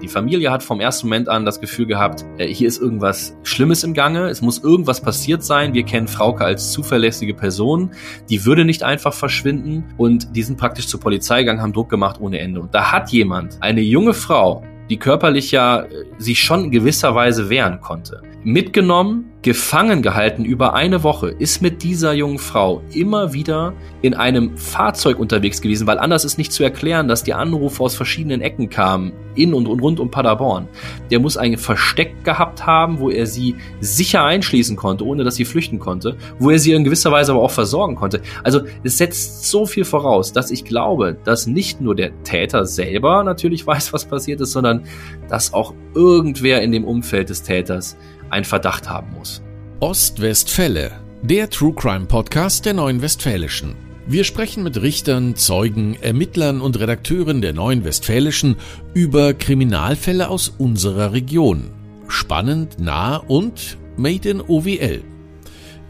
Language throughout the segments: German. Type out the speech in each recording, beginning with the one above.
Die Familie hat vom ersten Moment an das Gefühl gehabt, äh, hier ist irgendwas Schlimmes im Gange, es muss irgendwas passiert sein. Wir kennen Frauke als zuverlässige Person, die würde nicht einfach verschwinden und die sind praktisch zur Polizei gegangen, haben Druck gemacht ohne Ende. Und da hat jemand, eine junge Frau, die körperlich ja äh, sich schon in gewisser Weise wehren konnte, mitgenommen, gefangen gehalten über eine Woche, ist mit dieser jungen Frau immer wieder in einem Fahrzeug unterwegs gewesen, weil anders ist nicht zu erklären, dass die Anrufe aus verschiedenen Ecken kamen, in und, und rund um Paderborn. Der muss ein Versteck gehabt haben, wo er sie sicher einschließen konnte, ohne dass sie flüchten konnte, wo er sie in gewisser Weise aber auch versorgen konnte. Also es setzt so viel voraus, dass ich glaube, dass nicht nur der Täter selber natürlich weiß, was passiert ist, sondern dass auch irgendwer in dem Umfeld des Täters einen Verdacht haben muss. Ostwestfälle, der True Crime Podcast der Neuen Westfälischen. Wir sprechen mit Richtern, Zeugen, Ermittlern und Redakteuren der Neuen Westfälischen über Kriminalfälle aus unserer Region. Spannend, nah und made in OWL.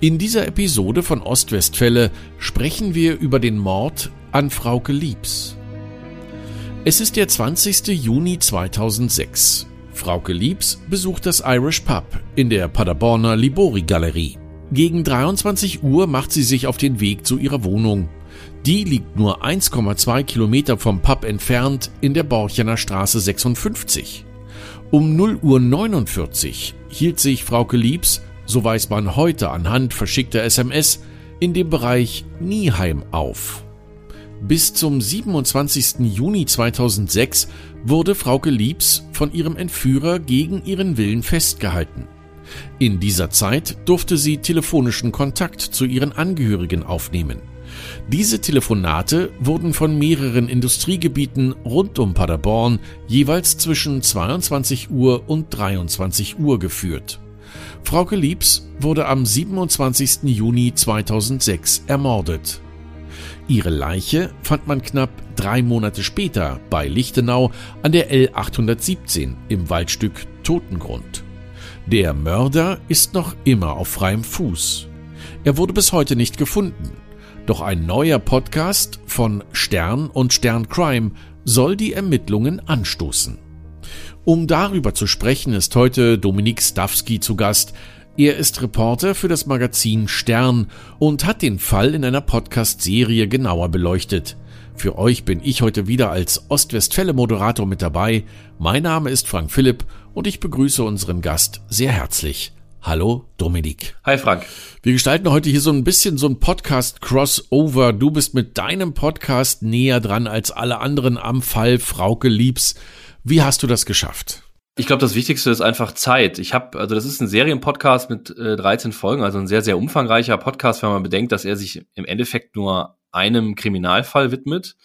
In dieser Episode von Ostwestfälle sprechen wir über den Mord an Frauke Liebs. Es ist der 20. Juni 2006. Frauke Liebs besucht das Irish Pub in der Paderborner Libori Galerie. Gegen 23 Uhr macht sie sich auf den Weg zu ihrer Wohnung. Die liegt nur 1,2 Kilometer vom Pub entfernt in der Borchener Straße 56. Um 0 Uhr 49 hielt sich Frauke Liebs, so weiß man heute anhand verschickter SMS, in dem Bereich Nieheim auf. Bis zum 27. Juni 2006 wurde Frauke Liebs von ihrem Entführer gegen ihren Willen festgehalten. In dieser Zeit durfte sie telefonischen Kontakt zu ihren Angehörigen aufnehmen. Diese Telefonate wurden von mehreren Industriegebieten rund um Paderborn jeweils zwischen 22 Uhr und 23 Uhr geführt. Frauke Liebs wurde am 27. Juni 2006 ermordet. Ihre Leiche fand man knapp drei Monate später bei Lichtenau an der L817 im Waldstück Totengrund. Der Mörder ist noch immer auf freiem Fuß. Er wurde bis heute nicht gefunden. Doch ein neuer Podcast von Stern und Stern Crime soll die Ermittlungen anstoßen. Um darüber zu sprechen, ist heute Dominik Stawski zu Gast, er ist Reporter für das Magazin Stern und hat den Fall in einer Podcast-Serie genauer beleuchtet. Für euch bin ich heute wieder als Ostwestfälle-Moderator mit dabei. Mein Name ist Frank Philipp und ich begrüße unseren Gast sehr herzlich. Hallo Dominik. Hi Frank. Wir gestalten heute hier so ein bisschen so ein Podcast-Crossover. Du bist mit deinem Podcast näher dran als alle anderen am Fall Frauke Liebs. Wie hast du das geschafft? Ich glaube, das Wichtigste ist einfach Zeit. Ich habe, also das ist ein Serienpodcast mit äh, 13 Folgen, also ein sehr, sehr umfangreicher Podcast, wenn man bedenkt, dass er sich im Endeffekt nur einem Kriminalfall widmet.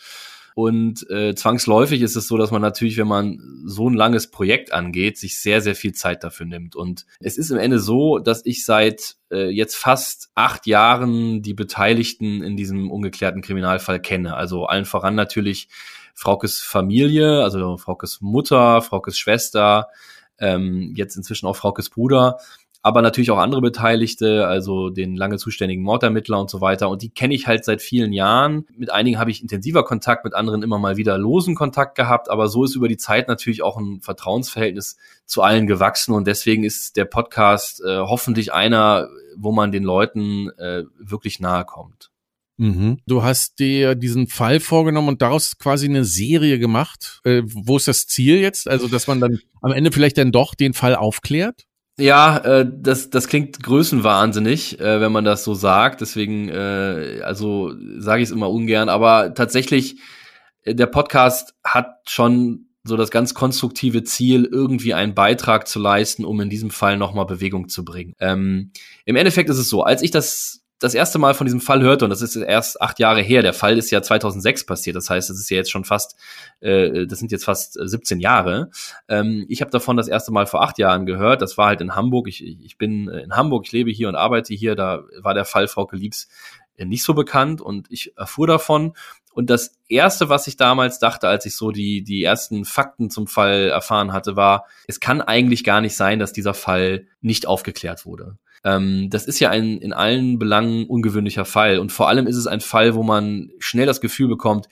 Und äh, zwangsläufig ist es so, dass man natürlich, wenn man so ein langes Projekt angeht, sich sehr, sehr viel Zeit dafür nimmt. Und es ist im Ende so, dass ich seit äh, jetzt fast acht Jahren die Beteiligten in diesem ungeklärten Kriminalfall kenne. Also allen voran natürlich Fraukes Familie, also Fraukes Mutter, Fraukes Schwester, ähm, jetzt inzwischen auch Fraukes Bruder, aber natürlich auch andere Beteiligte, also den lange zuständigen Mordermittler und so weiter. Und die kenne ich halt seit vielen Jahren. Mit einigen habe ich intensiver Kontakt, mit anderen immer mal wieder losen Kontakt gehabt. Aber so ist über die Zeit natürlich auch ein Vertrauensverhältnis zu allen gewachsen. Und deswegen ist der Podcast äh, hoffentlich einer, wo man den Leuten äh, wirklich nahe kommt. Mhm. Du hast dir diesen Fall vorgenommen und daraus quasi eine Serie gemacht. Äh, wo ist das Ziel jetzt? Also, dass man dann am Ende vielleicht dann doch den Fall aufklärt? Ja, äh, das, das klingt größenwahnsinnig, äh, wenn man das so sagt. Deswegen, äh, also sage ich es immer ungern. Aber tatsächlich, äh, der Podcast hat schon so das ganz konstruktive Ziel, irgendwie einen Beitrag zu leisten, um in diesem Fall nochmal Bewegung zu bringen. Ähm, Im Endeffekt ist es so, als ich das das erste Mal von diesem Fall hörte, und das ist erst acht Jahre her, der Fall ist ja 2006 passiert, das heißt, es ist ja jetzt schon fast, äh, das sind jetzt fast 17 Jahre. Ähm, ich habe davon das erste Mal vor acht Jahren gehört, das war halt in Hamburg, ich, ich bin in Hamburg, ich lebe hier und arbeite hier, da war der Fall Frau Liebs nicht so bekannt und ich erfuhr davon und das erste, was ich damals dachte, als ich so die, die ersten Fakten zum Fall erfahren hatte, war, es kann eigentlich gar nicht sein, dass dieser Fall nicht aufgeklärt wurde. Ähm, das ist ja ein in allen Belangen ungewöhnlicher Fall. Und vor allem ist es ein Fall, wo man schnell das Gefühl bekommt,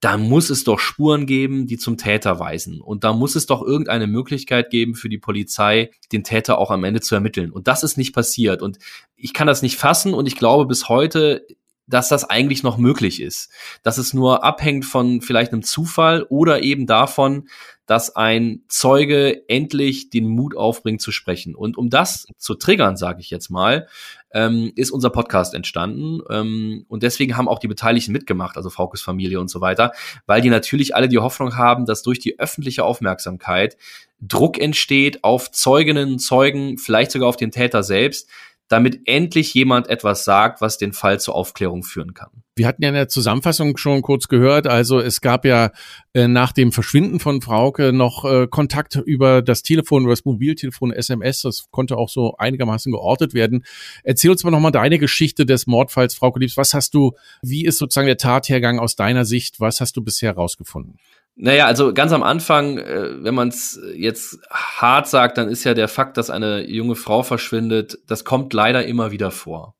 da muss es doch Spuren geben, die zum Täter weisen. Und da muss es doch irgendeine Möglichkeit geben für die Polizei, den Täter auch am Ende zu ermitteln. Und das ist nicht passiert. Und ich kann das nicht fassen und ich glaube bis heute, dass das eigentlich noch möglich ist. Dass es nur abhängt von vielleicht einem Zufall oder eben davon, dass ein Zeuge endlich den Mut aufbringt zu sprechen. Und um das zu triggern, sage ich jetzt mal, ähm, ist unser Podcast entstanden. Ähm, und deswegen haben auch die Beteiligten mitgemacht, also Fraukes Familie und so weiter, weil die natürlich alle die Hoffnung haben, dass durch die öffentliche Aufmerksamkeit Druck entsteht auf Zeuginnen, Zeugen, vielleicht sogar auf den Täter selbst, damit endlich jemand etwas sagt, was den Fall zur Aufklärung führen kann. Wir hatten ja in der Zusammenfassung schon kurz gehört, also es gab ja äh, nach dem Verschwinden von Frauke noch äh, Kontakt über das Telefon, über das Mobiltelefon, SMS, das konnte auch so einigermaßen geortet werden. Erzähl uns mal nochmal deine Geschichte des Mordfalls Frauke Liebs. Was hast du, wie ist sozusagen der Tathergang aus deiner Sicht, was hast du bisher rausgefunden? Naja, also ganz am Anfang, äh, wenn man es jetzt hart sagt, dann ist ja der Fakt, dass eine junge Frau verschwindet, das kommt leider immer wieder vor.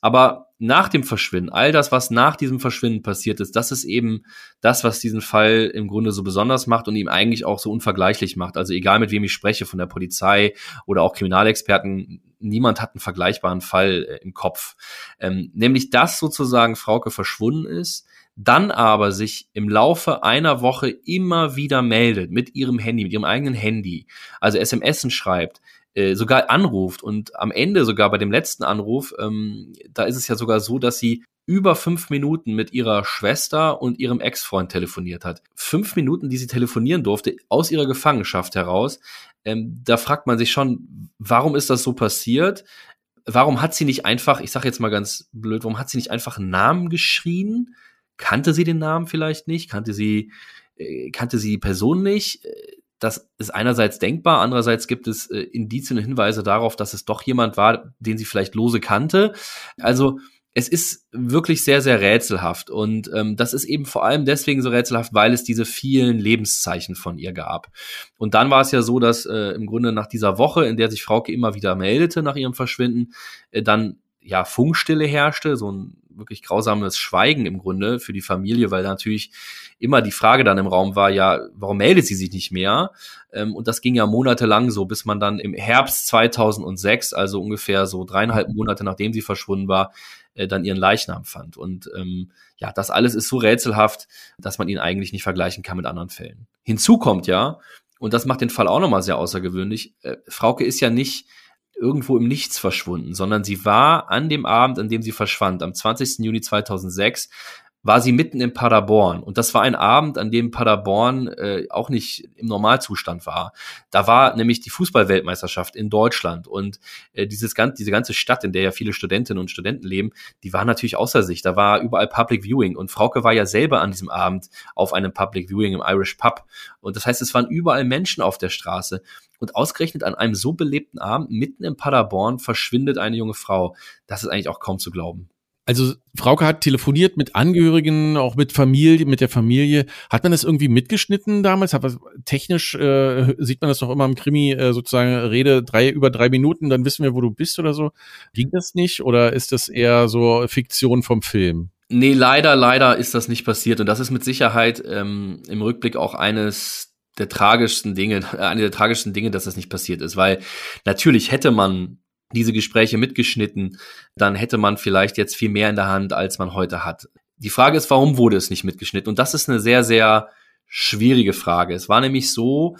Aber nach dem Verschwinden, all das, was nach diesem Verschwinden passiert ist, das ist eben das, was diesen Fall im Grunde so besonders macht und ihm eigentlich auch so unvergleichlich macht. Also egal mit wem ich spreche, von der Polizei oder auch Kriminalexperten, niemand hat einen vergleichbaren Fall äh, im Kopf. Ähm, nämlich, dass sozusagen Frauke verschwunden ist, dann aber sich im Laufe einer Woche immer wieder meldet mit ihrem Handy, mit ihrem eigenen Handy, also SMS schreibt, äh, sogar anruft und am Ende sogar bei dem letzten Anruf, ähm, da ist es ja sogar so, dass sie über fünf Minuten mit ihrer Schwester und ihrem Ex-Freund telefoniert hat. Fünf Minuten, die sie telefonieren durfte, aus ihrer Gefangenschaft heraus. Ähm, da fragt man sich schon, warum ist das so passiert? Warum hat sie nicht einfach, ich sage jetzt mal ganz blöd, warum hat sie nicht einfach einen Namen geschrien? Kannte sie den Namen vielleicht nicht, kannte sie, äh, kannte sie die Person nicht. Das ist einerseits denkbar, andererseits gibt es äh, Indizien und Hinweise darauf, dass es doch jemand war, den sie vielleicht lose kannte. Also es ist wirklich sehr, sehr rätselhaft. Und ähm, das ist eben vor allem deswegen so rätselhaft, weil es diese vielen Lebenszeichen von ihr gab. Und dann war es ja so, dass äh, im Grunde nach dieser Woche, in der sich Frauke immer wieder meldete nach ihrem Verschwinden, äh, dann ja Funkstille herrschte, so ein wirklich grausames Schweigen im Grunde für die Familie, weil natürlich immer die Frage dann im Raum war, ja, warum meldet sie sich nicht mehr? Ähm, und das ging ja monatelang so, bis man dann im Herbst 2006, also ungefähr so dreieinhalb Monate nachdem sie verschwunden war, äh, dann ihren Leichnam fand. Und ähm, ja, das alles ist so rätselhaft, dass man ihn eigentlich nicht vergleichen kann mit anderen Fällen. Hinzu kommt ja, und das macht den Fall auch nochmal sehr außergewöhnlich, äh, Frauke ist ja nicht irgendwo im Nichts verschwunden, sondern sie war an dem Abend, an dem sie verschwand, am 20. Juni 2006, war sie mitten in Paderborn. Und das war ein Abend, an dem Paderborn äh, auch nicht im Normalzustand war. Da war nämlich die Fußballweltmeisterschaft in Deutschland. Und äh, dieses, diese ganze Stadt, in der ja viele Studentinnen und Studenten leben, die war natürlich außer sich. Da war überall Public Viewing. Und Frauke war ja selber an diesem Abend auf einem Public Viewing im Irish Pub. Und das heißt, es waren überall Menschen auf der Straße. Und ausgerechnet an einem so belebten Abend mitten in Paderborn verschwindet eine junge Frau. Das ist eigentlich auch kaum zu glauben. Also Frauke hat telefoniert mit Angehörigen, auch mit Familie, mit der Familie. Hat man das irgendwie mitgeschnitten damals? Hat was, technisch äh, sieht man das doch immer im Krimi, äh, sozusagen Rede drei über drei Minuten, dann wissen wir, wo du bist oder so. Ging das nicht oder ist das eher so Fiktion vom Film? Nee, leider, leider ist das nicht passiert. Und das ist mit Sicherheit ähm, im Rückblick auch eines der tragischsten Dinge, eine der tragischsten Dinge, dass das nicht passiert ist, weil natürlich hätte man diese Gespräche mitgeschnitten, dann hätte man vielleicht jetzt viel mehr in der Hand, als man heute hat. Die Frage ist, warum wurde es nicht mitgeschnitten? Und das ist eine sehr, sehr schwierige Frage. Es war nämlich so,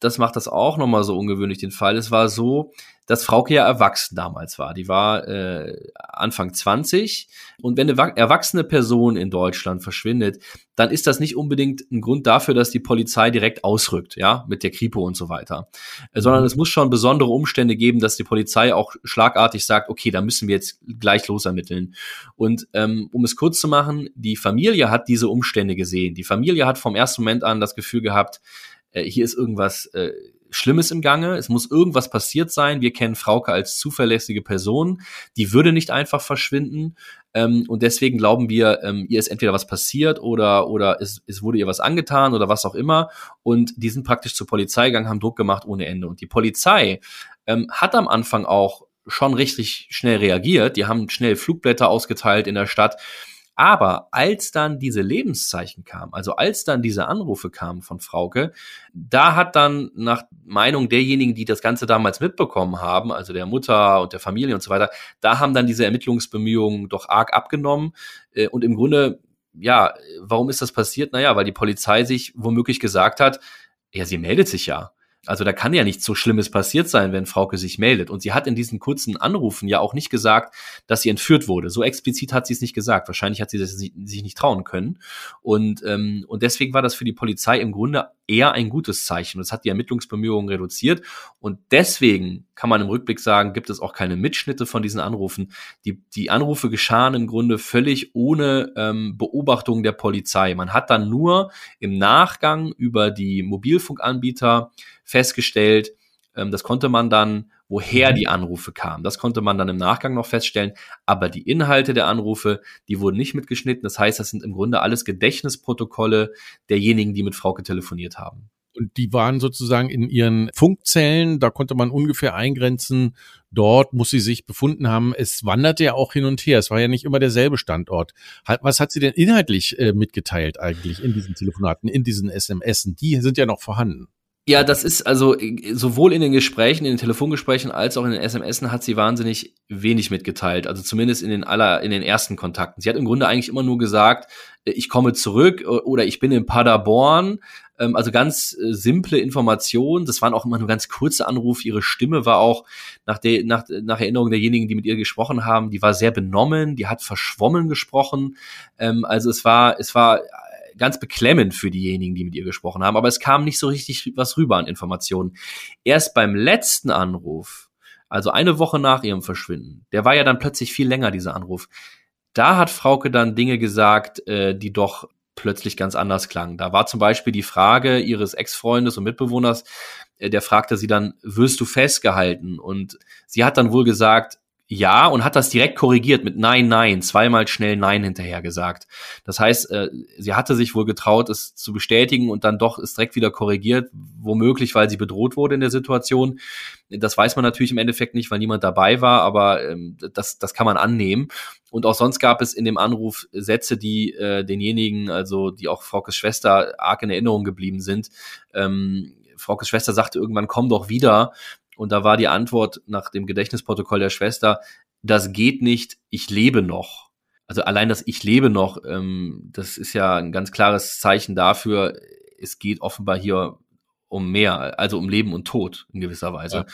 das macht das auch nochmal so ungewöhnlich den Fall. Es war so, dass Frauke ja erwachsen damals war. Die war äh, Anfang 20. Und wenn eine erwachsene Person in Deutschland verschwindet, dann ist das nicht unbedingt ein Grund dafür, dass die Polizei direkt ausrückt, ja, mit der Kripo und so weiter. Äh, sondern es muss schon besondere Umstände geben, dass die Polizei auch schlagartig sagt, okay, da müssen wir jetzt gleich losermitteln. Und ähm, um es kurz zu machen, die Familie hat diese Umstände gesehen. Die Familie hat vom ersten Moment an das Gefühl gehabt, äh, hier ist irgendwas äh, Schlimmes im Gange, es muss irgendwas passiert sein. Wir kennen Frauke als zuverlässige Person, die würde nicht einfach verschwinden. Ähm, und deswegen glauben wir, ähm, ihr ist entweder was passiert oder, oder es, es wurde ihr was angetan oder was auch immer. Und die sind praktisch zur Polizei gegangen, haben Druck gemacht ohne Ende. Und die Polizei ähm, hat am Anfang auch schon richtig schnell reagiert. Die haben schnell Flugblätter ausgeteilt in der Stadt Aber als dann diese Lebenszeichen kamen, also als dann diese Anrufe kamen von Frauke, da hat dann nach Meinung derjenigen, die das Ganze damals mitbekommen haben, also der Mutter und der Familie und so weiter, da haben dann diese Ermittlungsbemühungen doch arg abgenommen. Äh, und im Grunde, ja, warum ist das passiert? Naja, weil die Polizei sich womöglich gesagt hat, ja, sie meldet sich ja. Also da kann ja nichts so Schlimmes passiert sein, wenn Frauke sich meldet. Und sie hat in diesen kurzen Anrufen ja auch nicht gesagt, dass sie entführt wurde. So explizit hat sie es nicht gesagt. Wahrscheinlich hat sie das sich nicht trauen können. Und, ähm, und deswegen war das für die Polizei im Grunde eher ein gutes Zeichen. Das hat die Ermittlungsbemühungen reduziert. Und deswegen kann man im Rückblick sagen, gibt es auch keine Mitschnitte von diesen Anrufen. Die, die Anrufe geschahen im Grunde völlig ohne ähm, Beobachtung der Polizei. Man hat dann nur im Nachgang über die Mobilfunkanbieter festgestellt, ähm, das konnte man dann, woher mhm. die Anrufe kamen. Das konnte man dann im Nachgang noch feststellen. Aber die Inhalte der Anrufe, die wurden nicht mitgeschnitten. Das heißt, das sind im Grunde alles Gedächtnisprotokolle derjenigen, die mit Frauke telefoniert haben. Und die waren sozusagen in ihren Funkzellen, da konnte man ungefähr eingrenzen, dort muss sie sich befunden haben. Es wanderte ja auch hin und her, es war ja nicht immer derselbe Standort. Was hat sie denn inhaltlich äh, mitgeteilt eigentlich in diesen Telefonaten, in diesen SMS? Die sind ja noch vorhanden. Ja, das ist also sowohl in den Gesprächen, in den Telefongesprächen als auch in den SMS hat sie wahnsinnig wenig mitgeteilt. Also zumindest in den aller, in den ersten Kontakten. Sie hat im Grunde eigentlich immer nur gesagt, äh, ich komme zurück oder ich bin in Paderborn. Ähm, also ganz äh, simple Informationen. Das waren auch immer nur ganz kurze Anrufe. Ihre Stimme war auch nach, der, nach, nach Erinnerung derjenigen, die mit ihr gesprochen haben, die war sehr benommen, die hat verschwommen gesprochen. Ähm, also es war, es war ganz beklemmend für diejenigen, die mit ihr gesprochen haben, aber es kam nicht so richtig was rüber an Informationen. Erst beim letzten Anruf, also eine Woche nach ihrem Verschwinden, der war ja dann plötzlich viel länger, dieser Anruf. Da hat Frauke dann Dinge gesagt, äh, die doch plötzlich ganz anders klangen. Da war zum Beispiel die Frage ihres Ex-Freundes und Mitbewohners, äh, der fragte sie dann, wirst du festgehalten? Und sie hat dann wohl gesagt, ja und hat das direkt korrigiert mit Nein, Nein, zweimal schnell Nein hinterher gesagt. Das heißt, äh, sie hatte sich wohl getraut, es zu bestätigen und dann doch ist direkt wieder korrigiert, womöglich, weil sie bedroht wurde in der Situation. Das weiß man natürlich im Endeffekt nicht, weil niemand dabei war, aber ähm, das, das kann man annehmen. Und auch sonst gab es in dem Anruf Sätze, die äh, denjenigen, also die auch Fraukes Schwester arg in Erinnerung geblieben sind. Ähm, Fraukes Schwester sagte irgendwann, komm doch wieder. Und da war die Antwort nach dem Gedächtnisprotokoll der Schwester, das geht nicht, ich lebe noch. Also allein das Ich lebe noch, ähm, das ist ja ein ganz klares Zeichen dafür, es geht offenbar hier um mehr, also um Leben und Tod in gewisser Weise. Ja.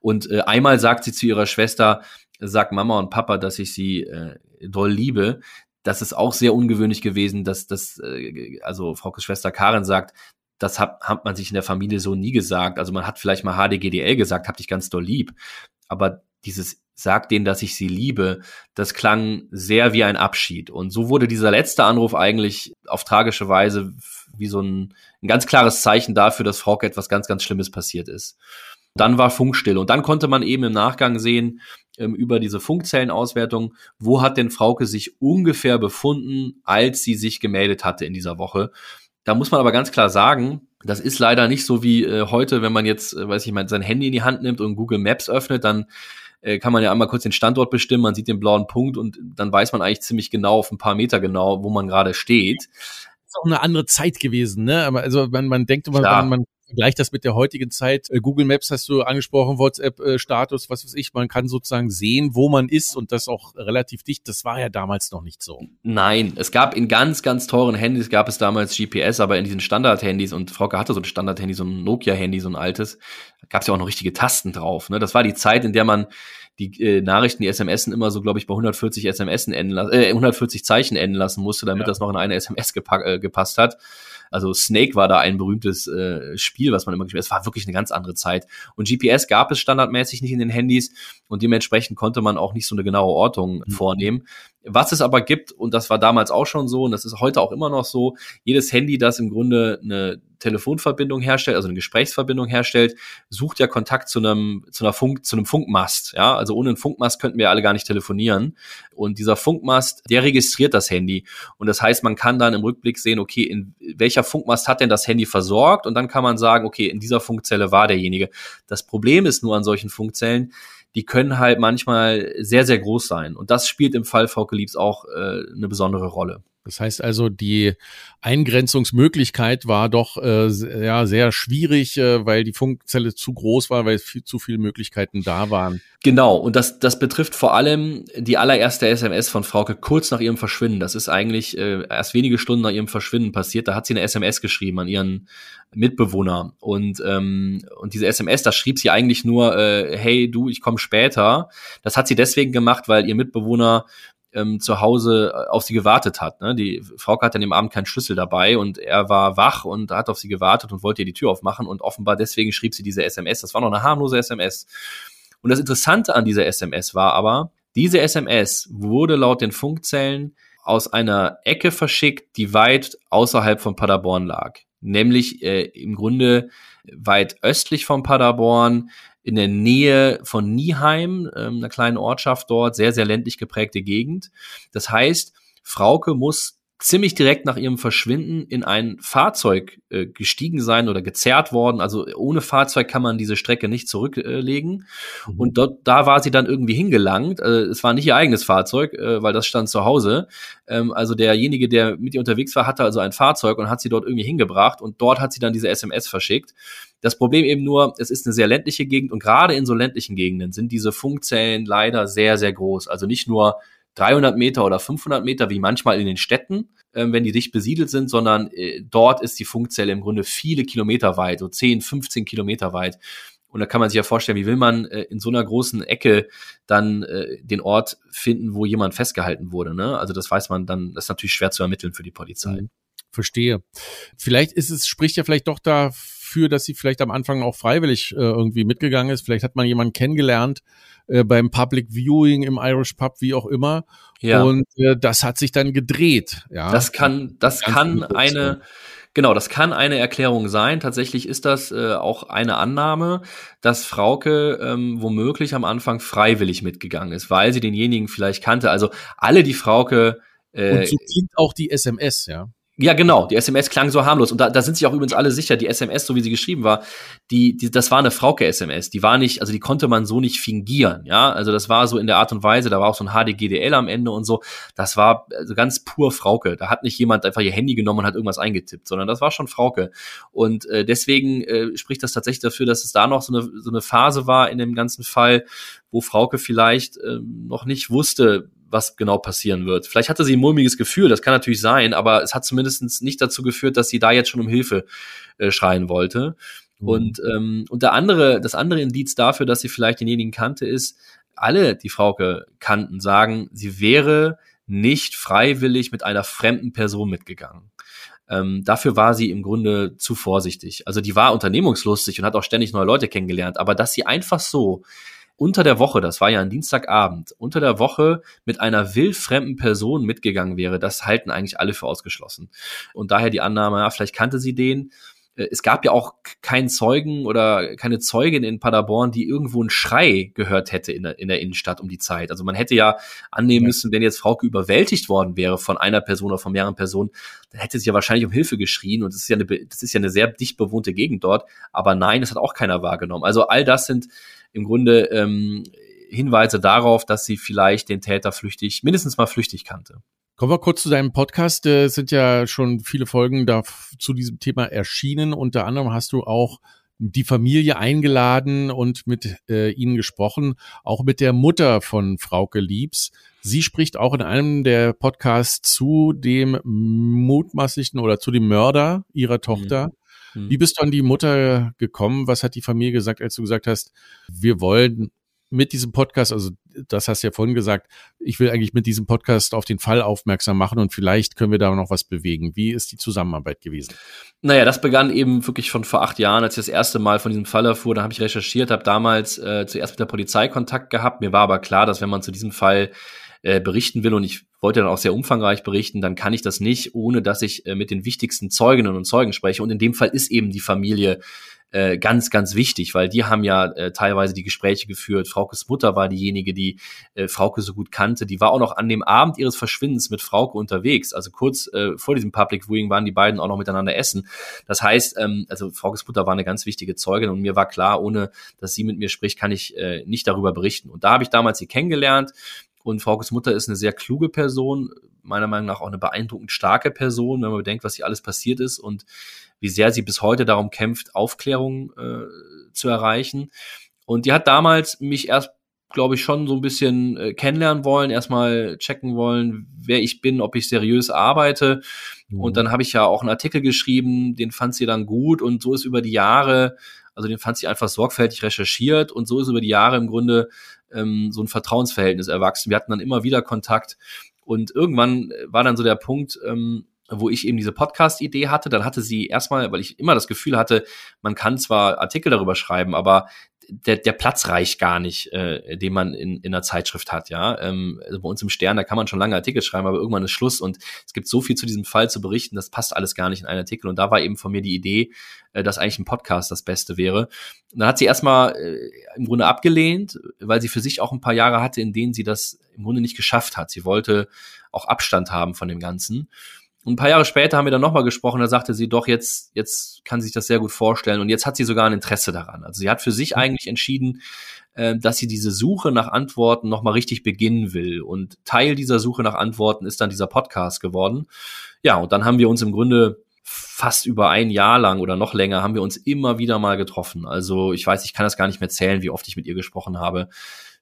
Und äh, einmal sagt sie zu ihrer Schwester, sag Mama und Papa, dass ich sie äh, doll liebe. Das ist auch sehr ungewöhnlich gewesen, dass das, äh, also Fraukes Schwester Karin sagt, das hat, hat man sich in der Familie so nie gesagt. Also man hat vielleicht mal HDGDL gesagt, hab dich ganz doll lieb. Aber dieses Sag denen, dass ich sie liebe, das klang sehr wie ein Abschied. Und so wurde dieser letzte Anruf eigentlich auf tragische Weise wie so ein, ein ganz klares Zeichen dafür, dass Frauke etwas ganz, ganz Schlimmes passiert ist. Dann war Funkstille. Und dann konnte man eben im Nachgang sehen, ähm, über diese Funkzellenauswertung, wo hat denn Frauke sich ungefähr befunden, als sie sich gemeldet hatte in dieser Woche. Da muss man aber ganz klar sagen, das ist leider nicht so wie äh, heute, wenn man jetzt, äh, weiß ich mal, sein Handy in die Hand nimmt und Google Maps öffnet, dann äh, kann man ja einmal kurz den Standort bestimmen, man sieht den blauen Punkt und dann weiß man eigentlich ziemlich genau, auf ein paar Meter genau, wo man gerade steht. Das ist auch eine andere Zeit gewesen, ne? Also man, man denkt immer, man, man Vergleich das mit der heutigen Zeit. Äh, Google Maps hast du angesprochen, WhatsApp-Status, äh, was weiß ich. Man kann sozusagen sehen, wo man ist und das auch relativ dicht. Das war ja damals noch nicht so. Nein, es gab in ganz, ganz teuren Handys gab es damals GPS, aber in diesen Standard-Handys und Frauke hatte so ein Standard-Handy, so ein Nokia-Handy, so ein altes, gab es ja auch noch richtige Tasten drauf. Ne? Das war die Zeit, in der man die äh, Nachrichten, die SMS immer so, glaube ich, bei 140 SMS enden, äh, 140 Zeichen enden lassen musste, damit ja. das noch in eine SMS äh, gepasst hat. Also Snake war da ein berühmtes äh, Spiel, was man immer gespielt hat. Es war wirklich eine ganz andere Zeit. Und GPS gab es standardmäßig nicht in den Handys und dementsprechend konnte man auch nicht so eine genaue Ortung mhm. vornehmen. Was es aber gibt, und das war damals auch schon so, und das ist heute auch immer noch so, jedes Handy, das im Grunde eine Telefonverbindung herstellt, also eine Gesprächsverbindung herstellt, sucht ja Kontakt zu einem, zu einer Funk, zu einem Funkmast. Ja, also ohne einen Funkmast könnten wir alle gar nicht telefonieren. Und dieser Funkmast, der registriert das Handy. Und das heißt, man kann dann im Rückblick sehen, okay, in welcher Funkmast hat denn das Handy versorgt? Und dann kann man sagen, okay, in dieser Funkzelle war derjenige. Das Problem ist nur an solchen Funkzellen, die können halt manchmal sehr, sehr groß sein. Und das spielt im Fall Frauke Liebs auch äh, eine besondere Rolle. Das heißt also, die Eingrenzungsmöglichkeit war doch äh, ja, sehr schwierig, äh, weil die Funkzelle zu groß war, weil viel, zu viele Möglichkeiten da waren. Genau, und das, das betrifft vor allem die allererste SMS von Frauke kurz nach ihrem Verschwinden. Das ist eigentlich äh, erst wenige Stunden nach ihrem Verschwinden passiert. Da hat sie eine SMS geschrieben an ihren Mitbewohner. Und, ähm, und diese SMS, da schrieb sie eigentlich nur, äh, hey du, ich komme später. Das hat sie deswegen gemacht, weil ihr Mitbewohner ähm, zu Hause äh, auf sie gewartet hat. Ne? Die Frau hatte an dem Abend keinen Schlüssel dabei und er war wach und hat auf sie gewartet und wollte ihr die Tür aufmachen und offenbar deswegen schrieb sie diese SMS. Das war noch eine harmlose SMS. Und das Interessante an dieser SMS war aber, diese SMS wurde laut den Funkzellen aus einer Ecke verschickt, die weit außerhalb von Paderborn lag. Nämlich äh, im Grunde weit östlich von Paderborn, in der Nähe von Nieheim, ähm, einer kleinen Ortschaft dort, sehr, sehr ländlich geprägte Gegend. Das heißt, Frauke muss ziemlich direkt nach ihrem Verschwinden in ein Fahrzeug äh, gestiegen sein oder gezerrt worden. Also ohne Fahrzeug kann man diese Strecke nicht zurücklegen. Äh, mhm. Und dort, da war sie dann irgendwie hingelangt. Äh, es war nicht ihr eigenes Fahrzeug, äh, weil das stand zu Hause. Ähm, also derjenige, der mit ihr unterwegs war, hatte also ein Fahrzeug und hat sie dort irgendwie hingebracht. Und dort hat sie dann diese SMS verschickt. Das Problem eben nur, es ist eine sehr ländliche Gegend und gerade in so ländlichen Gegenden sind diese Funkzellen leider sehr, sehr groß. Also nicht nur 300 Meter oder 500 Meter, wie manchmal in den Städten, äh, wenn die dicht besiedelt sind, sondern äh, dort ist die Funkzelle im Grunde viele Kilometer weit, so 10, 15 Kilometer weit. Und da kann man sich ja vorstellen, wie will man äh, in so einer großen Ecke dann äh, den Ort finden, wo jemand festgehalten wurde. Ne? Also das weiß man dann, das ist natürlich schwer zu ermitteln für die Polizei. Mhm. Verstehe. Vielleicht ist es, spricht ja vielleicht doch dafür, dass sie vielleicht am Anfang auch freiwillig äh, irgendwie mitgegangen ist. Vielleicht hat man jemanden kennengelernt, äh, beim Public Viewing im Irish Pub, wie auch immer. Ja. Und äh, das hat sich dann gedreht. Ja. Das kann, das Ganz kann eine, Genau, das kann eine Erklärung sein. Tatsächlich ist das äh, auch eine Annahme, dass Frauke ähm, womöglich am Anfang freiwillig mitgegangen ist, weil sie denjenigen vielleicht kannte. Also alle, die Frauke äh, und so klingt auch die SMS, ja. Ja, genau. Die SMS klang so harmlos. Und da, da sind sich auch übrigens alle sicher, die SMS, so wie sie geschrieben war, die, die, das war eine Frauke-SMS. Die war nicht, also die konnte man so nicht fingieren, ja. Also das war so in der Art und Weise, da war auch so ein HDGDL am Ende und so. Das war also ganz pur Frauke. Da hat nicht jemand einfach ihr Handy genommen und hat irgendwas eingetippt, sondern das war schon Frauke. Und äh, deswegen äh, spricht das tatsächlich dafür, dass es da noch so eine, so eine Phase war in dem ganzen Fall, wo Frauke vielleicht äh, noch nicht wusste, was genau passieren wird. Vielleicht hatte sie ein mulmiges Gefühl, das kann natürlich sein, aber es hat zumindest nicht dazu geführt, dass sie da jetzt schon um Hilfe äh, schreien wollte. Mhm. Und, ähm, und der andere, das andere Indiz dafür, dass sie vielleicht denjenigen kannte, ist, alle, die Frauke kannten, sagen, sie wäre nicht freiwillig mit einer fremden Person mitgegangen. Ähm, dafür war sie im Grunde zu vorsichtig. Also die war unternehmungslustig und hat auch ständig neue Leute kennengelernt, aber dass sie einfach so unter der Woche, das war ja ein Dienstagabend, unter der Woche mit einer wildfremden Person mitgegangen wäre, das halten eigentlich alle für ausgeschlossen. Und daher die Annahme, ja, vielleicht kannte sie den. Äh, es gab ja auch keinen Zeugen oder keine Zeugin in Paderborn, die irgendwo einen Schrei gehört hätte in der, in der Innenstadt um die Zeit. Also man hätte ja annehmen ja. müssen, wenn jetzt Frauke überwältigt worden wäre von einer Person oder von mehreren Personen, dann hätte sie ja wahrscheinlich um Hilfe geschrien und das ist ja eine, das ist ja eine sehr dicht bewohnte Gegend dort. Aber nein, das hat auch keiner wahrgenommen. Also all das sind im Grunde ähm, Hinweise darauf, dass sie vielleicht den Täter flüchtig, mindestens mal flüchtig kannte. Kommen wir kurz zu deinem Podcast. Es sind ja schon viele Folgen da zu diesem Thema erschienen. Unter anderem hast du auch die Familie eingeladen und mit äh, ihnen gesprochen, auch mit der Mutter von Frauke Liebs. Sie spricht auch in einem der Podcasts zu dem mutmaßlichen oder zu dem Mörder ihrer Tochter. Mhm. Hm. Wie bist du an die Mutter gekommen? Was hat die Familie gesagt, als du gesagt hast, wir wollen mit diesem Podcast, also das hast du ja vorhin gesagt, ich will eigentlich mit diesem Podcast auf den Fall aufmerksam machen und vielleicht können wir da noch was bewegen. Wie ist die Zusammenarbeit gewesen? Naja, das begann eben wirklich schon vor acht Jahren, als ich das erste Mal von diesem Fall erfuhr. Da habe ich recherchiert, habe damals äh, zuerst mit der Polizei Kontakt gehabt. Mir war aber klar, dass wenn man zu diesem Fall äh, berichten will und ich wollte dann auch sehr umfangreich berichten, dann kann ich das nicht, ohne dass ich äh, mit den wichtigsten Zeuginnen und Zeugen spreche. Und in dem Fall ist eben die Familie äh, ganz, ganz wichtig, weil die haben ja äh, teilweise die Gespräche geführt. Fraukes Mutter war diejenige, die äh, Frauke so gut kannte. Die war auch noch an dem Abend ihres Verschwindens mit Frauke unterwegs. Also kurz äh, vor diesem Public Viewing waren die beiden auch noch miteinander essen. Das heißt, ähm, also Fraukes Mutter war eine ganz wichtige Zeugin und mir war klar, ohne dass sie mit mir spricht, kann ich äh, nicht darüber berichten. Und da habe ich damals sie kennengelernt. Und Fraukes Mutter ist eine sehr kluge Person, meiner Meinung nach auch eine beeindruckend starke Person, wenn man bedenkt, was hier alles passiert ist und wie sehr sie bis heute darum kämpft, Aufklärung äh, zu erreichen. Und die hat damals mich erst, glaube ich, schon so ein bisschen äh, kennenlernen wollen, erstmal checken wollen, wer ich bin, ob ich seriös arbeite. Mhm. Und dann habe ich ja auch einen Artikel geschrieben, den fand sie dann gut und so ist über die Jahre, also den fand sie einfach sorgfältig recherchiert und so ist über die Jahre im Grunde ähm, so ein Vertrauensverhältnis erwachsen. Wir hatten dann immer wieder Kontakt und irgendwann war dann so der Punkt, ähm, wo ich eben diese Podcast-Idee hatte, dann hatte sie erstmal, weil ich immer das Gefühl hatte, man kann zwar Artikel darüber schreiben, aber der, der Platz reicht gar nicht, äh, den man in, in einer Zeitschrift hat, ja. Ähm, also bei uns im Stern, da kann man schon lange Artikel schreiben, aber irgendwann ist Schluss und es gibt so viel zu diesem Fall zu berichten, das passt alles gar nicht in einen Artikel. Und da war eben von mir die Idee, äh, dass eigentlich ein Podcast das Beste wäre. Und dann hat sie erstmal äh, im Grunde abgelehnt, weil sie für sich auch ein paar Jahre hatte, in denen sie das im Grunde nicht geschafft hat. Sie wollte auch Abstand haben von dem Ganzen. Und ein paar Jahre später haben wir dann nochmal gesprochen, da sagte sie doch, jetzt, jetzt kann sie sich das sehr gut vorstellen und jetzt hat sie sogar ein Interesse daran. Also sie hat für sich mhm. eigentlich entschieden, äh, dass sie diese Suche nach Antworten nochmal richtig beginnen will. Und Teil dieser Suche nach Antworten ist dann dieser Podcast geworden. Ja, und dann haben wir uns im Grunde fast über ein Jahr lang oder noch länger haben wir uns immer wieder mal getroffen. Also ich weiß, ich kann das gar nicht mehr zählen, wie oft ich mit ihr gesprochen habe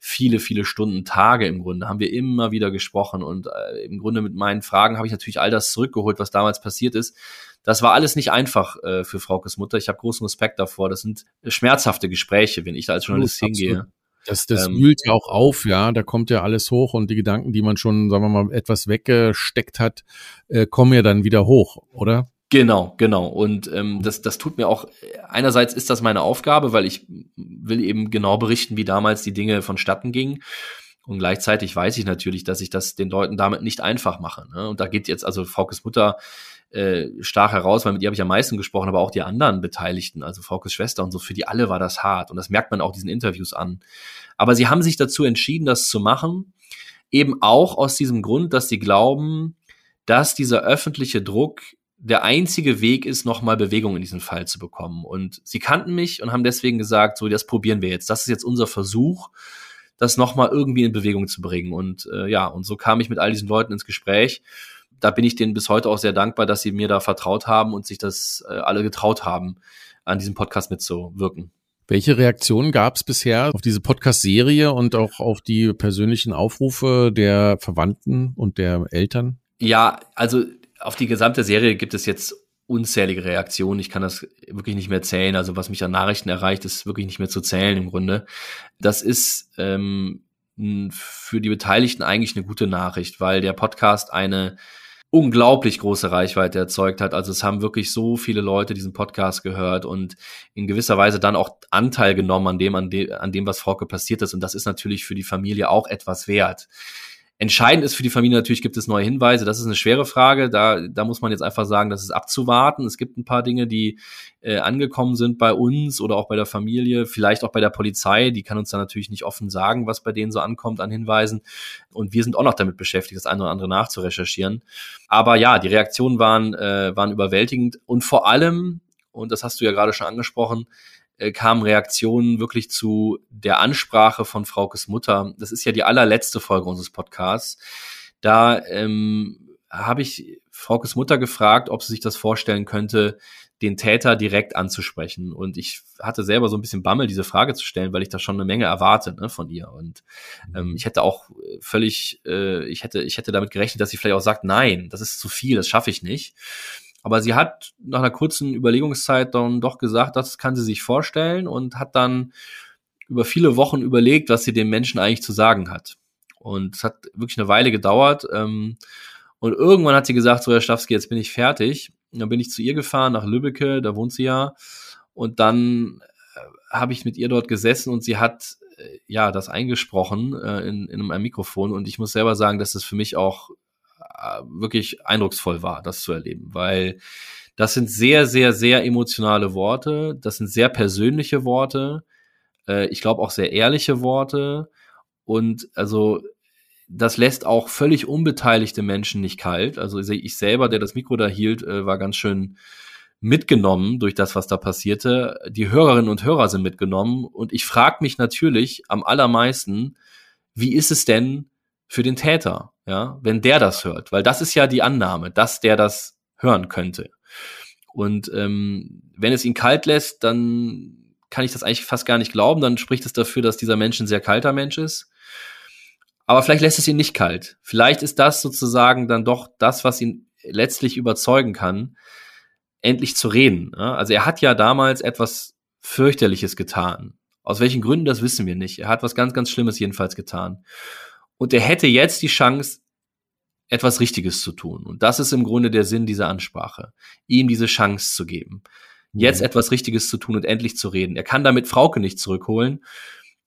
viele, viele Stunden, Tage im Grunde, haben wir immer wieder gesprochen und äh, im Grunde mit meinen Fragen habe ich natürlich all das zurückgeholt, was damals passiert ist. Das war alles nicht einfach äh, für Fraukes Mutter. Ich habe großen Respekt davor. Das sind schmerzhafte Gespräche, wenn ich da als Journalist absolut. hingehe. Das, das ähm, wühlt ja auch auf, ja, da kommt ja alles hoch und die Gedanken, die man schon, sagen wir mal, etwas weggesteckt hat, äh, kommen ja dann wieder hoch, oder? Genau, genau. Und ähm, das, das tut mir auch, einerseits ist das meine Aufgabe, weil ich will eben genau berichten, wie damals die Dinge vonstatten gingen. Und gleichzeitig weiß ich natürlich, dass ich das den Leuten damit nicht einfach mache. Ne? Und da geht jetzt also Fraukes Mutter äh, stark heraus, weil mit ihr habe ich am meisten gesprochen, aber auch die anderen Beteiligten, also Fraukes Schwester und so, für die alle war das hart. Und das merkt man auch diesen Interviews an. Aber sie haben sich dazu entschieden, das zu machen, eben auch aus diesem Grund, dass sie glauben, dass dieser öffentliche Druck der einzige Weg ist, nochmal Bewegung in diesen Fall zu bekommen. Und sie kannten mich und haben deswegen gesagt, so, das probieren wir jetzt. Das ist jetzt unser Versuch, das nochmal irgendwie in Bewegung zu bringen. Und äh, ja, und so kam ich mit all diesen Leuten ins Gespräch. Da bin ich denen bis heute auch sehr dankbar, dass sie mir da vertraut haben und sich das äh, alle getraut haben, an diesem Podcast mitzuwirken. Welche Reaktionen gab es bisher auf diese Podcast-Serie und auch auf die persönlichen Aufrufe der Verwandten und der Eltern? Ja, also auf die gesamte Serie gibt es jetzt unzählige Reaktionen. Ich kann das wirklich nicht mehr zählen. Also was mich an Nachrichten erreicht, ist wirklich nicht mehr zu zählen im Grunde. Das ist ähm, für die Beteiligten eigentlich eine gute Nachricht, weil der Podcast eine unglaublich große Reichweite erzeugt hat. Also es haben wirklich so viele Leute diesen Podcast gehört und in gewisser Weise dann auch Anteil genommen an dem, an dem, an dem was Frauke passiert ist. Und das ist natürlich für die Familie auch etwas wert. Entscheidend ist für die Familie natürlich, gibt es neue Hinweise. Das ist eine schwere Frage. Da, da muss man jetzt einfach sagen, das ist abzuwarten. Es gibt ein paar Dinge, die äh, angekommen sind bei uns oder auch bei der Familie, vielleicht auch bei der Polizei. Die kann uns dann natürlich nicht offen sagen, was bei denen so ankommt an Hinweisen. Und wir sind auch noch damit beschäftigt, das eine oder andere nachzurecherchieren. Aber ja, die Reaktionen waren, äh, waren überwältigend und vor allem, und das hast du ja gerade schon angesprochen, äh, kamen Reaktionen wirklich zu der Ansprache von Fraukes Mutter. Das ist ja die allerletzte Folge unseres Podcasts. Da ähm, habe ich Fraukes Mutter gefragt, ob sie sich das vorstellen könnte, den Täter direkt anzusprechen. Und ich hatte selber so ein bisschen Bammel, diese Frage zu stellen, weil ich da schon eine Menge erwarte ne, von ihr. Und ähm, ich hätte auch völlig, äh, ich hätte, ich hätte damit gerechnet, dass sie vielleicht auch sagt, nein, das ist zu viel, das schaffe ich nicht. Aber sie hat nach einer kurzen Überlegungszeit dann doch gesagt, das kann sie sich vorstellen und hat dann über viele Wochen überlegt, was sie dem Menschen eigentlich zu sagen hat. Und es hat wirklich eine Weile gedauert. Ähm, und irgendwann hat sie gesagt, so Herr Stafski, jetzt bin ich fertig. Und dann bin ich zu ihr gefahren nach Lübbecke, da wohnt sie ja. Und dann äh, habe ich mit ihr dort gesessen und sie hat äh, ja das eingesprochen äh, in, in einem Mikrofon. Und ich muss selber sagen, dass das für mich auch wirklich eindrucksvoll war, das zu erleben, weil Das sind sehr, sehr, sehr emotionale Worte. Das sind sehr persönliche Worte. Äh, ich glaube auch sehr ehrliche Worte. Und also das lässt auch völlig unbeteiligte Menschen nicht kalt. Also ich selber, der das Mikro da hielt, äh, war ganz schön mitgenommen durch das, was da passierte. Die Hörerinnen und Hörer sind mitgenommen. Und ich frage mich natürlich am allermeisten, wie ist es denn für den Täter, ja, wenn der das hört? Weil das ist ja die Annahme, dass der das hören könnte. Und ähm, wenn es ihn kalt lässt, dann kann ich das eigentlich fast gar nicht glauben. Dann spricht es dafür, dass dieser Mensch ein sehr kalter Mensch ist. Aber vielleicht lässt es ihn nicht kalt. Vielleicht ist das sozusagen dann doch das, was ihn letztlich überzeugen kann, endlich zu reden. Also er hat ja damals etwas fürchterliches getan. Aus welchen Gründen, das wissen wir nicht. Er hat was ganz, ganz Schlimmes jedenfalls getan. Und er hätte jetzt die Chance, etwas Richtiges zu tun. Und das ist im Grunde der Sinn dieser Ansprache, ihm diese Chance zu geben, jetzt mhm. etwas Richtiges zu tun und endlich zu reden. Er kann damit Frauke nicht zurückholen,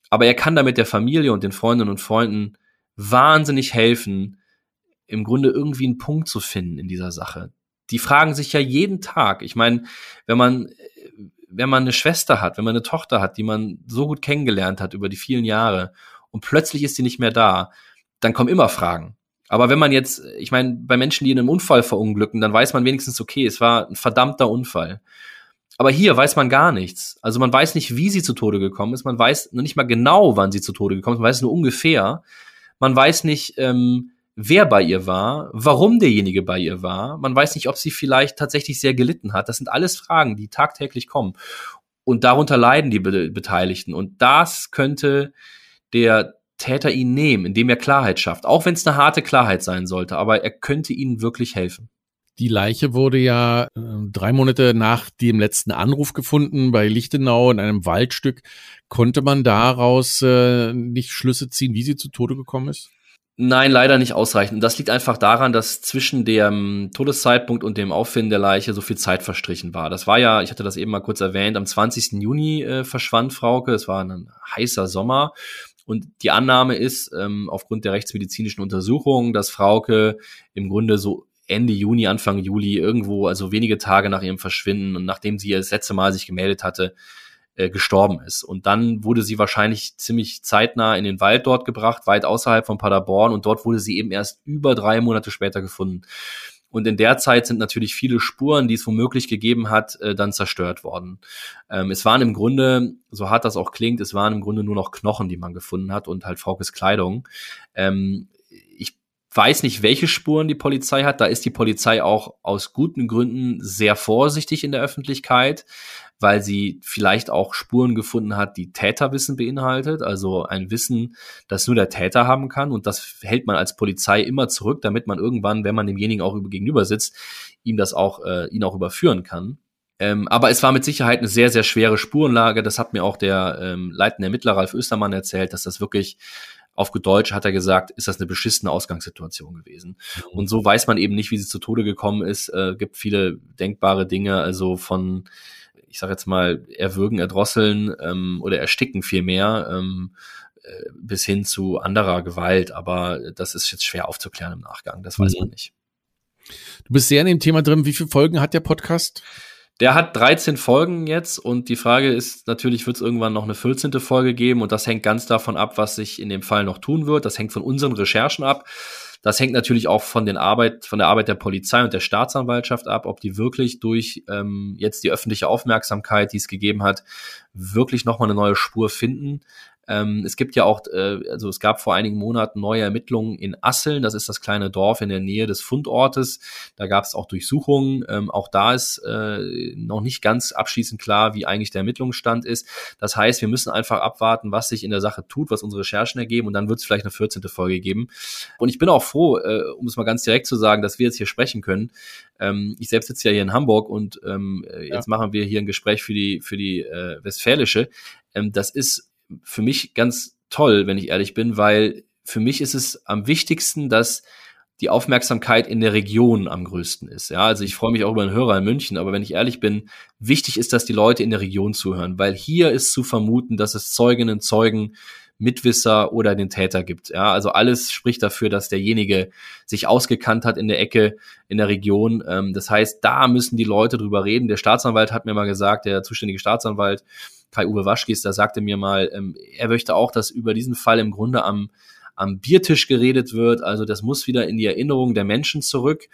aber er kann damit der Familie und den Freundinnen und Freunden wahnsinnig helfen, im Grunde irgendwie einen Punkt zu finden in dieser Sache. Die fragen sich ja jeden Tag. Ich meine, wenn man, wenn man eine Schwester hat, wenn man eine Tochter hat, die man so gut kennengelernt hat über die vielen Jahre und plötzlich ist sie nicht mehr da, dann kommen immer Fragen. Aber wenn man jetzt, ich meine, bei Menschen, die in einem Unfall verunglücken, dann weiß man wenigstens, okay, es war ein verdammter Unfall. Aber hier weiß man gar nichts. Also man weiß nicht, wie sie zu Tode gekommen ist. Man weiß noch nicht mal genau, wann sie zu Tode gekommen ist. Man weiß nur ungefähr. Man weiß nicht, ähm, wer bei ihr war, warum derjenige bei ihr war. Man weiß nicht, ob sie vielleicht tatsächlich sehr gelitten hat. Das sind alles Fragen, die tagtäglich kommen. Und darunter leiden die Be Beteiligten. Und das könnte der Täter ihn nehmen, indem er Klarheit schafft. Auch wenn es eine harte Klarheit sein sollte, aber er könnte ihnen wirklich helfen. Die Leiche wurde ja äh, drei Monate nach dem letzten Anruf gefunden bei Lichtenau in einem Waldstück. Konnte man daraus äh, nicht Schlüsse ziehen, wie sie zu Tode gekommen ist? Nein, leider nicht ausreichend. Das liegt einfach daran, dass zwischen dem Todeszeitpunkt und dem Auffinden der Leiche so viel Zeit verstrichen war. Das war ja, ich hatte das eben mal kurz erwähnt, am 20. Juni äh, verschwand Frauke. Es war ein heißer Sommer. Und die Annahme ist, ähm, aufgrund der rechtsmedizinischen Untersuchungen, dass Frauke im Grunde so Ende Juni, Anfang Juli irgendwo, also wenige Tage nach ihrem Verschwinden und nachdem sie das letzte Mal sich gemeldet hatte, äh, gestorben ist. Und dann wurde sie wahrscheinlich ziemlich zeitnah in den Wald dort gebracht, weit außerhalb von Paderborn und dort wurde sie eben erst über drei Monate später gefunden. Und in der Zeit sind natürlich viele Spuren, die es womöglich gegeben hat, äh, dann zerstört worden. Ähm, es waren im Grunde, so hart das auch klingt, es waren im Grunde nur noch Knochen, die man gefunden hat und halt Fraukes Kleidung. Ähm, ich weiß nicht, welche Spuren die Polizei hat. Da ist die Polizei auch aus guten Gründen sehr vorsichtig in der Öffentlichkeit weil sie vielleicht auch Spuren gefunden hat, die Täterwissen beinhaltet, also ein Wissen, das nur der Täter haben kann. Und das hält man als Polizei immer zurück, damit man irgendwann, wenn man demjenigen auch gegenüber sitzt, ihm das auch, äh, ihn auch überführen kann. Ähm, aber es war mit Sicherheit eine sehr, sehr schwere Spurenlage. Das hat mir auch der ähm, leitende Ermittler Ralf Östermann erzählt, dass das wirklich auf Deutsch hat er gesagt, ist das eine beschissene Ausgangssituation gewesen. Mhm. Und so weiß man eben nicht, wie sie zu Tode gekommen ist. Äh, gibt viele denkbare Dinge, also von ich sage jetzt mal, erwürgen, erdrosseln ähm, oder ersticken vielmehr, ähm, äh, bis hin zu anderer Gewalt. Aber das ist jetzt schwer aufzuklären im Nachgang, das weiß mhm. man nicht. Du bist sehr in dem Thema drin. Wie viele Folgen hat der Podcast? Der hat 13 Folgen jetzt und die Frage ist natürlich, wird es irgendwann noch eine 14. Folge geben und das hängt ganz davon ab, was sich in dem Fall noch tun wird. Das hängt von unseren Recherchen ab. Das hängt natürlich auch von, den Arbeit, von der Arbeit der Polizei und der Staatsanwaltschaft ab, ob die wirklich durch ähm, jetzt die öffentliche Aufmerksamkeit, die es gegeben hat, wirklich nochmal eine neue Spur finden. Ähm, es gibt ja auch, äh, also es gab vor einigen Monaten neue Ermittlungen in Asseln, das ist das kleine Dorf in der Nähe des Fundortes. Da gab es auch Durchsuchungen. Ähm, auch da ist äh, noch nicht ganz abschließend klar, wie eigentlich der Ermittlungsstand ist. Das heißt, wir müssen einfach abwarten, was sich in der Sache tut, was unsere Recherchen ergeben und dann wird es vielleicht eine 14. Folge geben. Und ich bin auch froh, äh, um es mal ganz direkt zu sagen, dass wir jetzt hier sprechen können. Ähm, ich selbst sitze ja hier in Hamburg und ähm, jetzt ja. machen wir hier ein Gespräch für die, für die äh, Westfälische. Ähm, das ist für mich ganz toll, wenn ich ehrlich bin, weil für mich ist es am wichtigsten, dass die Aufmerksamkeit in der Region am größten ist. Ja, also ich freue mich auch über einen Hörer in München, aber wenn ich ehrlich bin, wichtig ist, dass die Leute in der Region zuhören, weil hier ist zu vermuten, dass es Zeuginnen, Zeugen Mitwisser oder den Täter gibt. Ja, also alles spricht dafür, dass derjenige sich ausgekannt hat in der Ecke, in der Region. Ähm, das heißt, da müssen die Leute drüber reden. Der Staatsanwalt hat mir mal gesagt, der zuständige Staatsanwalt Kai-Uwe Waschkis, da sagte mir mal, ähm, er möchte auch, dass über diesen Fall im Grunde am, am Biertisch geredet wird. Also das muss wieder in die Erinnerung der Menschen zurück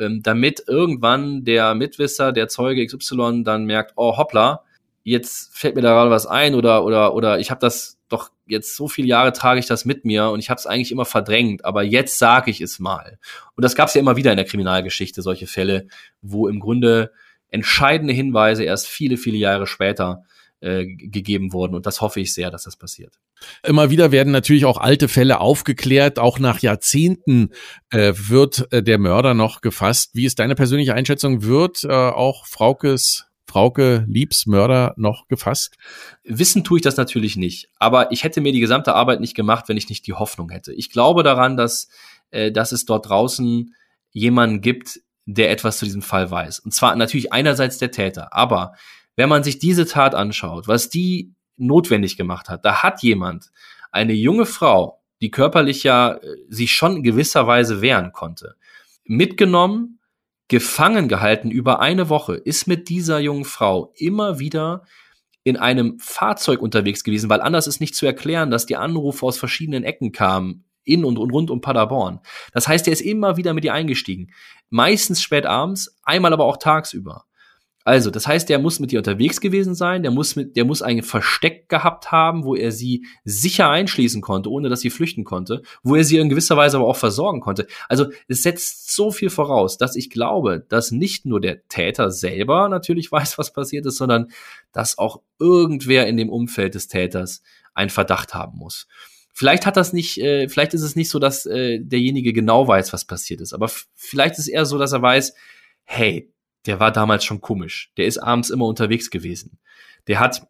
ähm, damit irgendwann der Mitwisser, der Zeuge XY dann merkt, oh hoppla, jetzt fällt mir da gerade was ein oder oder oder ich habe das doch jetzt so viele Jahre trage ich das mit mir und ich habe es eigentlich immer verdrängt, aber jetzt sage ich es mal. Und das gab es ja immer wieder in der Kriminalgeschichte, solche Fälle, wo im Grunde entscheidende Hinweise erst viele, viele Jahre später äh, gegeben wurden. Und das hoffe ich sehr, dass das passiert. Immer wieder werden natürlich auch alte Fälle aufgeklärt. Auch nach Jahrzehnten äh, wird äh, der Mörder noch gefasst. Wie ist deine persönliche Einschätzung? Wird äh, auch Fraukes Frauke Liebs Mörder noch gefasst? Wissen tue ich das natürlich nicht. Aber ich hätte mir die gesamte Arbeit nicht gemacht, wenn ich nicht die Hoffnung hätte. Ich glaube daran, dass, äh, dass es dort draußen jemanden gibt, der etwas zu diesem Fall weiß. Und zwar natürlich einerseits der Täter, aber wenn man sich diese Tat anschaut, was die notwendig gemacht hat, da hat jemand eine junge Frau, die körperlich ja äh, sich schon in gewisser Weise wehren konnte, mitgenommen, gefangen gehalten über eine Woche, ist mit dieser jungen Frau immer wieder in einem Fahrzeug unterwegs gewesen, weil anders ist nicht zu erklären, dass die Anrufe aus verschiedenen Ecken kamen, in und rund um Paderborn. Das heißt, er ist immer wieder mit ihr eingestiegen. Meistens spät abends, einmal aber auch tagsüber. Also, das heißt, der muss mit ihr unterwegs gewesen sein, der muss mit, der muss ein Versteck gehabt haben, wo er sie sicher einschließen konnte, ohne dass sie flüchten konnte, wo er sie in gewisser Weise aber auch versorgen konnte. Also, es setzt so viel voraus, dass ich glaube, dass nicht nur der Täter selber natürlich weiß, was passiert ist, sondern dass auch irgendwer in dem Umfeld des Täters einen Verdacht haben muss. Vielleicht hat das nicht, äh, vielleicht ist es nicht so, dass äh, derjenige genau weiß, was passiert ist, aber vielleicht ist es eher so, dass er weiß, hey, der war damals schon komisch. Der ist abends immer unterwegs gewesen. Der hat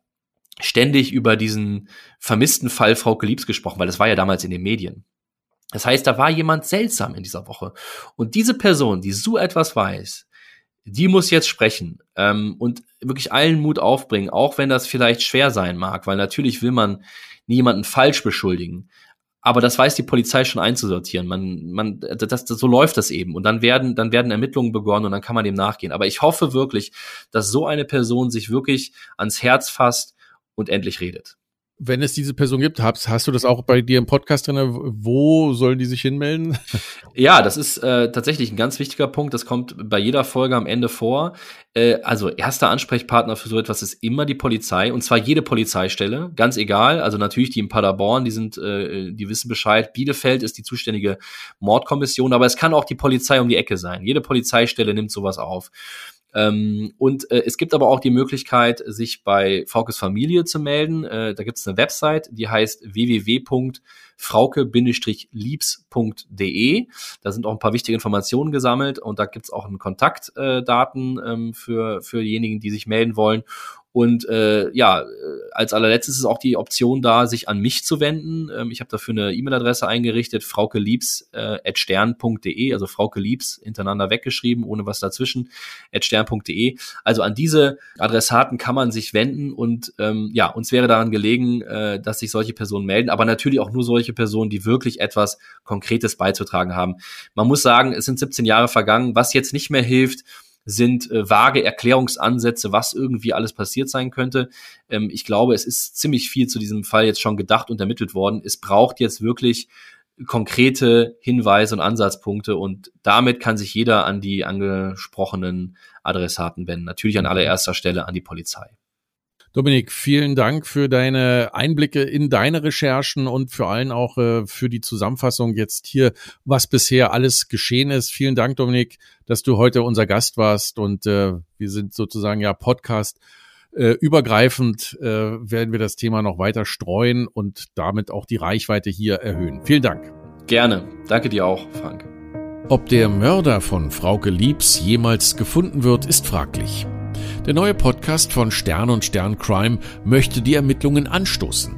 ständig über diesen vermissten Fall Frau Geliebs gesprochen, weil das war ja damals in den Medien. Das heißt, da war jemand seltsam in dieser Woche. Und diese Person, die so etwas weiß, die muss jetzt sprechen ähm, und wirklich allen Mut aufbringen, auch wenn das vielleicht schwer sein mag, weil natürlich will man niemanden falsch beschuldigen aber das weiß die Polizei schon einzusortieren. Man, man, das, das, so läuft das eben. Und dann werden, dann werden Ermittlungen begonnen und dann kann man dem nachgehen. Aber ich hoffe wirklich, dass so eine Person sich wirklich ans Herz fasst und endlich redet wenn es diese Person gibt, hast, hast du das auch bei dir im Podcast drin? Wo sollen die sich hinmelden? Ja, das ist äh, tatsächlich ein ganz wichtiger Punkt. Das kommt bei jeder Folge am Ende vor. Äh, also erster Ansprechpartner für so etwas ist immer die Polizei und zwar jede Polizeistelle, ganz egal. Also natürlich die in Paderborn, die sind, äh, die wissen Bescheid. Bielefeld ist die zuständige Mordkommission, aber es kann auch die Polizei um die Ecke sein. Jede Polizeistelle nimmt sowas auf. Ähm, und äh, es gibt aber auch die Möglichkeit, sich bei Fraukes Familie zu melden. Äh, da gibt es eine Website, die heißt www.frauke-liebs.de. Da sind auch ein paar wichtige Informationen gesammelt und da gibt es auch einen Kontaktdaten äh, ähm, für, für diejenigen, die sich melden wollen. Und äh, ja, äh, als allerletztes ist auch die Option da, sich an mich zu wenden. Ähm, ich habe dafür eine E-Mail-Adresse eingerichtet, fraukeliebs.stern.de, äh, also Frauke Liebs hintereinander weggeschrieben, ohne was dazwischen, stern.de. Also an diese Adressaten kann man sich wenden und ähm, ja, uns wäre daran gelegen, äh, dass sich solche Personen melden, aber natürlich auch nur solche Personen, die wirklich etwas Konkretes beizutragen haben. Man muss sagen, es sind 17 Jahre vergangen, was jetzt nicht mehr hilft, sind äh, vage Erklärungsansätze, was irgendwie alles passiert sein könnte. Ähm, ich glaube, es ist ziemlich viel zu diesem Fall jetzt schon gedacht und ermittelt worden. Es braucht jetzt wirklich konkrete Hinweise und Ansatzpunkte und damit kann sich jeder an die angesprochenen Adressaten wenden. Natürlich an allererster Stelle an die Polizei. Dominik, vielen Dank für deine Einblicke in deine Recherchen und vor allem auch äh, für die Zusammenfassung jetzt hier, was bisher alles geschehen ist. Vielen Dank, Dominik, dass du heute unser Gast warst und äh, wir sind sozusagen ja Podcast äh, übergreifend äh, werden wir das Thema noch weiter streuen und damit auch die Reichweite hier erhöhen. Vielen Dank. Gerne. Danke dir auch, Frank. Ob der Mörder von Frauke Liebs jemals gefunden wird, ist fraglich. Der neue Podcast von Stern und Stern Crime möchte die Ermittlungen anstoßen.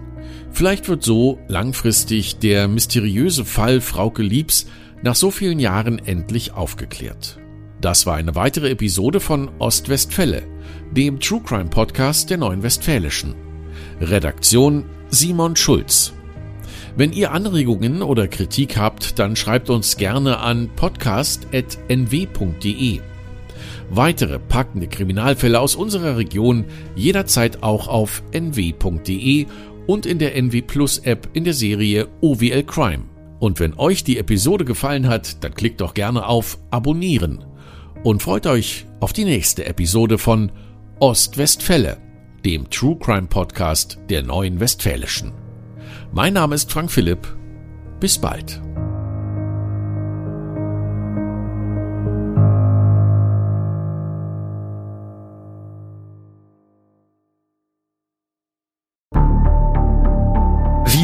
Vielleicht wird so langfristig der mysteriöse Fall Frauke Liebs nach so vielen Jahren endlich aufgeklärt. Das war eine weitere Episode von Ostwestfälle, dem True Crime Podcast der Neuen Westfälischen. Redaktion Simon Schulz. Wenn ihr Anregungen oder Kritik habt, dann schreibt uns gerne an podcast.nw.de. Weitere packende Kriminalfälle aus unserer Region jederzeit auch auf nw.de und in der NW Plus App in der Serie OWL Crime. Und wenn euch die Episode gefallen hat, dann klickt doch gerne auf Abonnieren und freut euch auf die nächste Episode von Ostwestfälle, dem True Crime Podcast der Neuen Westfälischen. Mein Name ist Frank Philipp. Bis bald.